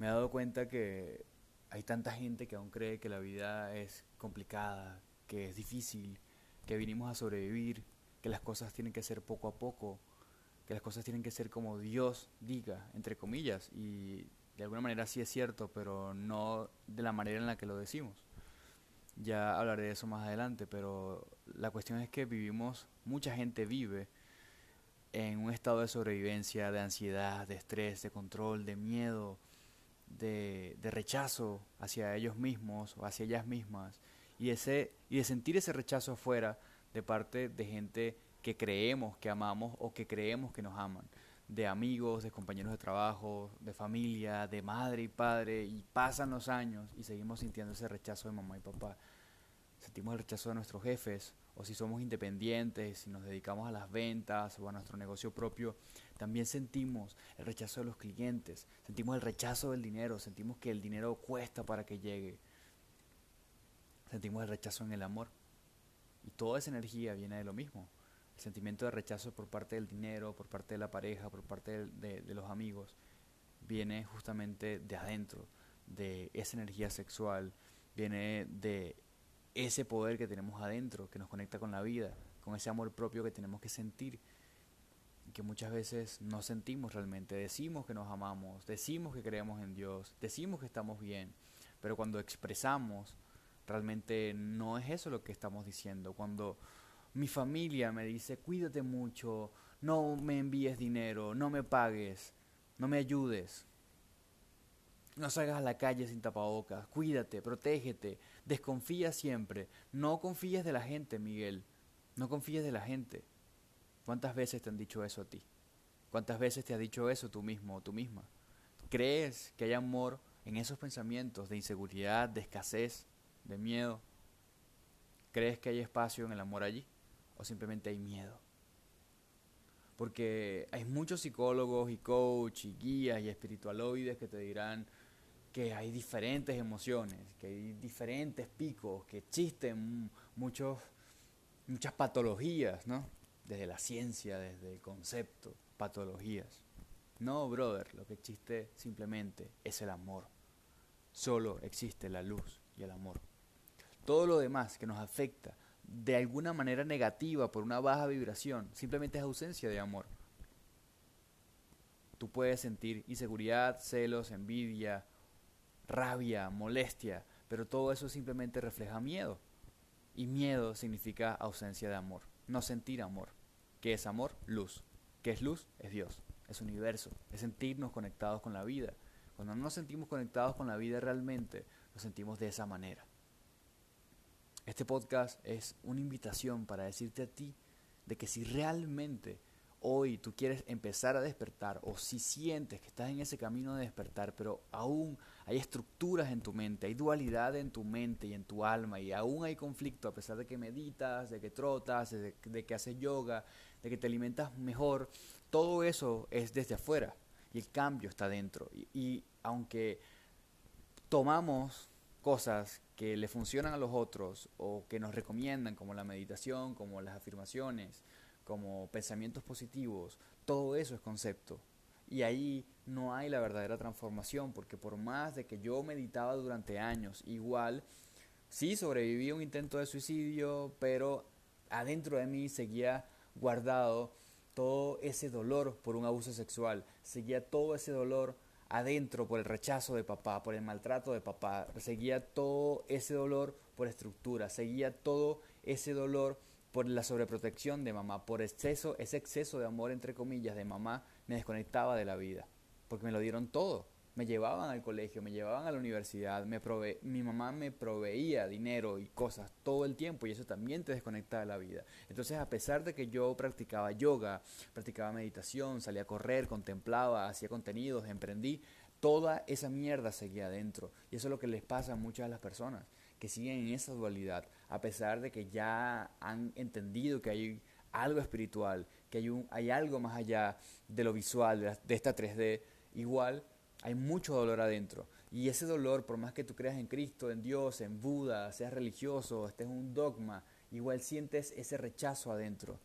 me he dado cuenta que hay tanta gente que aún cree que la vida es complicada, que es difícil, que vinimos a sobrevivir, que las cosas tienen que ser poco a poco, que las cosas tienen que ser como Dios diga, entre comillas, y de alguna manera sí es cierto, pero no de la manera en la que lo decimos. Ya hablaré de eso más adelante, pero la cuestión es que vivimos, mucha gente vive en un estado de sobrevivencia, de ansiedad, de estrés, de control, de miedo, de, de rechazo hacia ellos mismos o hacia ellas mismas, y, ese, y de sentir ese rechazo afuera de parte de gente que creemos que amamos o que creemos que nos aman, de amigos, de compañeros de trabajo, de familia, de madre y padre, y pasan los años y seguimos sintiendo ese rechazo de mamá y papá. Sentimos el rechazo de nuestros jefes, o si somos independientes, si nos dedicamos a las ventas o a nuestro negocio propio, también sentimos el rechazo de los clientes, sentimos el rechazo del dinero, sentimos que el dinero cuesta para que llegue, sentimos el rechazo en el amor. Y toda esa energía viene de lo mismo. El sentimiento de rechazo por parte del dinero, por parte de la pareja, por parte de, los amigos, viene justamente de adentro, de esa energía sexual, viene de ese poder que tenemos adentro, que nos conecta con la vida, con ese amor propio que tenemos que sentir, que muchas veces no sentimos realmente. Decimos que nos amamos, decimos que creemos en Dios, decimos que estamos bien, pero cuando expresamos Realmente no es eso lo que estamos diciendo. Cuando mi familia me dice, cuídate mucho, no me envíes dinero, no me pagues, no me ayudes, no salgas a la calle sin tapabocas, cuídate, protégete, desconfía siempre, no confíes de la gente, Miguel, no confíes de la gente. ¿Cuántas veces te han dicho eso a ti? ¿Cuántas veces te ha dicho eso tú mismo o tú misma? ¿Crees que hay amor en esos pensamientos de inseguridad, de escasez, de miedo? ¿Crees que hay espacio en el amor allí? ¿O simplemente hay miedo? Porque hay muchos psicólogos y coach y guías y espiritualoides que te dirán que hay diferentes emociones, que hay diferentes picos, que existen muchos, muchas patologías, ¿no? Desde la ciencia, desde el concepto, patologías. No, brother, lo que existe simplemente es el amor. Solo existe la luz y el amor. Todo lo demás que nos afecta de alguna manera negativa por una baja vibración simplemente es ausencia de amor. Tú puedes sentir inseguridad, celos, envidia, rabia, molestia, pero todo eso simplemente refleja miedo. Y miedo significa ausencia de amor, no sentir amor. ¿Qué es amor? Luz. ¿Qué es luz? Es Dios, es universo, es sentirnos conectados con la vida. Cuando no nos sentimos conectados con la vida realmente, nos sentimos de esa manera. Este podcast es una invitación para decirte a ti de que si realmente hoy tú quieres empezar a despertar o si sientes que estás en ese camino de despertar, pero aún hay estructuras en tu mente, hay dualidad en tu mente y en tu alma y aún hay conflicto a pesar de que meditas, de que trotas, de, que haces yoga, de que te alimentas mejor, todo eso es desde afuera y el cambio está dentro. y, y aunque tomamos cosas que le funcionan a los otros o que nos recomiendan, como la meditación, como las afirmaciones, como pensamientos positivos, todo eso es concepto. Y ahí no hay la verdadera transformación, porque por más de que yo meditaba durante años, igual, sí sobreviví a un intento de suicidio, pero adentro de mí seguía guardado todo ese dolor por un abuso sexual, seguía todo ese dolor adentro por el rechazo de papá, por el maltrato de papá, seguía todo ese dolor por estructura, seguía todo ese dolor por la sobreprotección de mamá, por exceso, ese exceso de amor entre comillas de mamá me desconectaba de la vida, porque me lo dieron todo me llevaban al colegio, me llevaban a la universidad, me prove mi mamá me proveía dinero y cosas todo el tiempo y eso también te desconecta de la vida. Entonces, a pesar de que yo practicaba yoga, practicaba meditación, salía a correr, contemplaba, hacía contenidos, emprendí, toda esa mierda seguía adentro. Y eso es lo que les pasa a muchas de las personas que siguen en esa dualidad, a pesar de que ya han entendido que hay algo espiritual, que hay, hay algo más allá de lo visual, de, esta 3D, igual hay mucho dolor adentro. Y ese dolor, por más que tú creas en Cristo, en Dios, en Buda, seas religioso, estés un dogma, igual sientes ese rechazo adentro.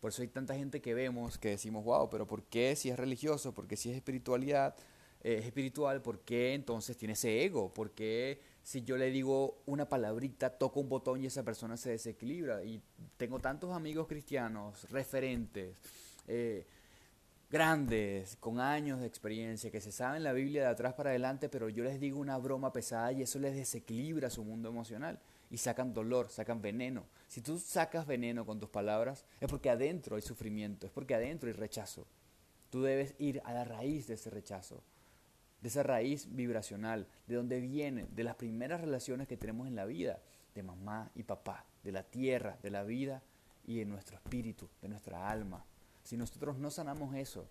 Por eso hay tanta gente que vemos que decimos, wow, pero ¿por qué si es religioso? ¿Por qué si es espiritualidad? es espiritual, ¿por qué entonces tiene ese ego? ¿Por qué si yo le digo una palabrita, toco un botón y esa persona se desequilibra? Y tengo tantos amigos cristianos, referentes, eh, grandes, con años de experiencia, que se saben la Biblia de atrás para adelante, pero yo les digo una broma pesada y eso les desequilibra su mundo emocional. Y sacan dolor, sacan veneno. Si tú sacas veneno con tus palabras, es porque adentro hay sufrimiento, es porque adentro hay rechazo. Tú debes ir a la raíz de ese rechazo, de esa raíz vibracional, de donde viene, de las primeras relaciones que tenemos en la vida, de mamá y papá, de la tierra, de la vida y de nuestro espíritu, de nuestra alma. Si nosotros no sanamos eso,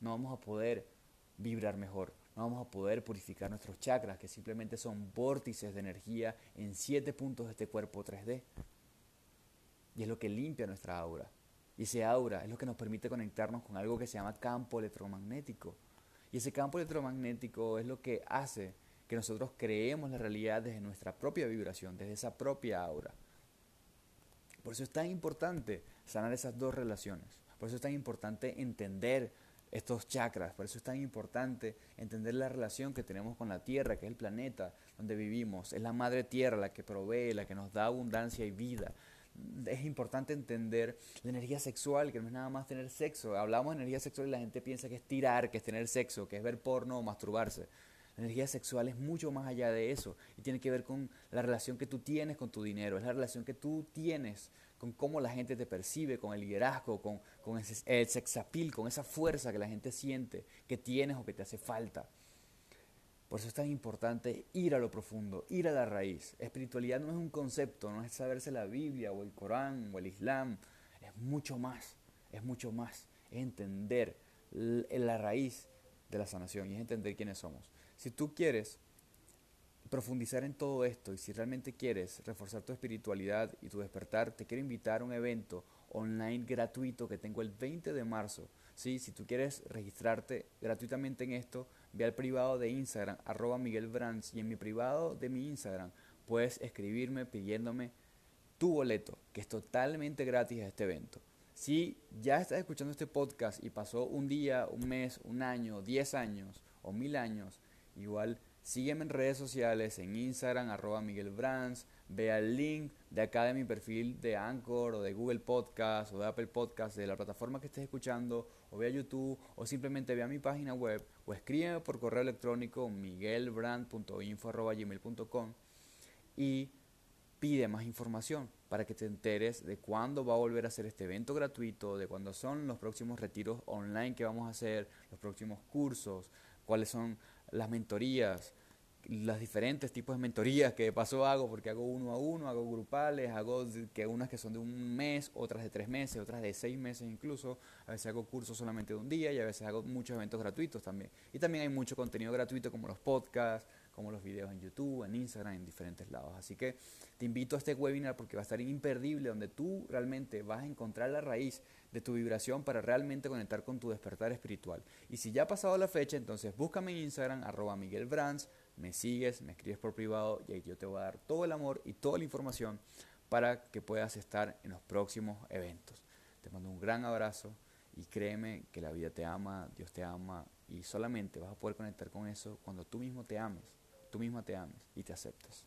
no vamos a poder vibrar mejor, no vamos a poder purificar nuestros chakras, que simplemente son vórtices de energía en siete puntos de este cuerpo 3D. Y es lo que limpia nuestra aura. Y ese aura es lo que nos permite conectarnos con algo que se llama campo electromagnético. Y ese campo electromagnético es lo que hace que nosotros creemos la realidad desde nuestra propia vibración, desde esa propia aura. Por eso es tan importante sanar esas dos relaciones. Por eso es tan importante entender estos chakras. Por eso es tan importante entender la relación que tenemos con la Tierra, que es el planeta donde vivimos. Es la madre Tierra la que provee, la que nos da abundancia y vida. Es importante entender la energía sexual, que no es nada más tener sexo. Hablamos de energía sexual y la gente piensa que es tirar, que es tener sexo, que es ver porno o masturbarse. La energía sexual es mucho más allá de eso y tiene que ver con la relación que tú tienes con tu dinero, es la relación que tú tienes con cómo la gente te percibe, con el liderazgo, con, con el sexapil, con esa fuerza que la gente siente que tienes o que te hace falta. Por eso es tan importante ir a lo profundo, ir a la raíz. Espiritualidad no es un concepto, no es saberse la Biblia o el Corán o el Islam, es mucho más, es mucho más, es entender la raíz de la sanación y es entender quiénes somos. Si tú quieres profundizar en todo esto y si realmente quieres reforzar tu espiritualidad y tu despertar, te quiero invitar a un evento online gratuito que tengo el 20 de marzo. ¿sí? Si tú quieres registrarte gratuitamente en esto, ve al privado de Instagram, arroba Miguel Brands, y en mi privado de mi Instagram puedes escribirme pidiéndome tu boleto, que es totalmente gratis a este evento. Si ya estás escuchando este podcast y pasó un día, un mes, un año, diez años o mil años, igual sígueme en redes sociales, en Instagram, arroba Miguel Brands, vea el link de acá de mi perfil de Anchor o de Google Podcast o de Apple Podcast, de la plataforma que estés escuchando, o vea YouTube, o simplemente vea mi página web, o escríbeme por correo electrónico miguelbrand.info.gmail.com y pide más información para que te enteres de cuándo va a volver a hacer este evento gratuito, de cuándo son los próximos retiros online que vamos a hacer, los próximos cursos, cuáles son las mentorías, los diferentes tipos de mentorías que de paso hago, porque hago uno a uno, hago grupales, hago que unas que son de un mes, otras de tres meses, otras de seis meses incluso, a veces hago cursos solamente de un día y a veces hago muchos eventos gratuitos también. Y también hay mucho contenido gratuito como los podcasts, como los videos en YouTube, en Instagram, en diferentes lados. Así que te invito a este webinar porque va a estar imperdible, donde tú realmente vas a encontrar la raíz de tu vibración para realmente conectar con tu despertar espiritual. Y si ya ha pasado la fecha, entonces búscame en Instagram, arroba Miguel Brands, me sigues, me escribes por privado y ahí yo te voy a dar todo el amor y toda la información para que puedas estar en los próximos eventos. Te mando un gran abrazo y créeme que la vida te ama, Dios te ama y solamente vas a poder conectar con eso cuando tú mismo te ames tú misma te ames y te aceptes.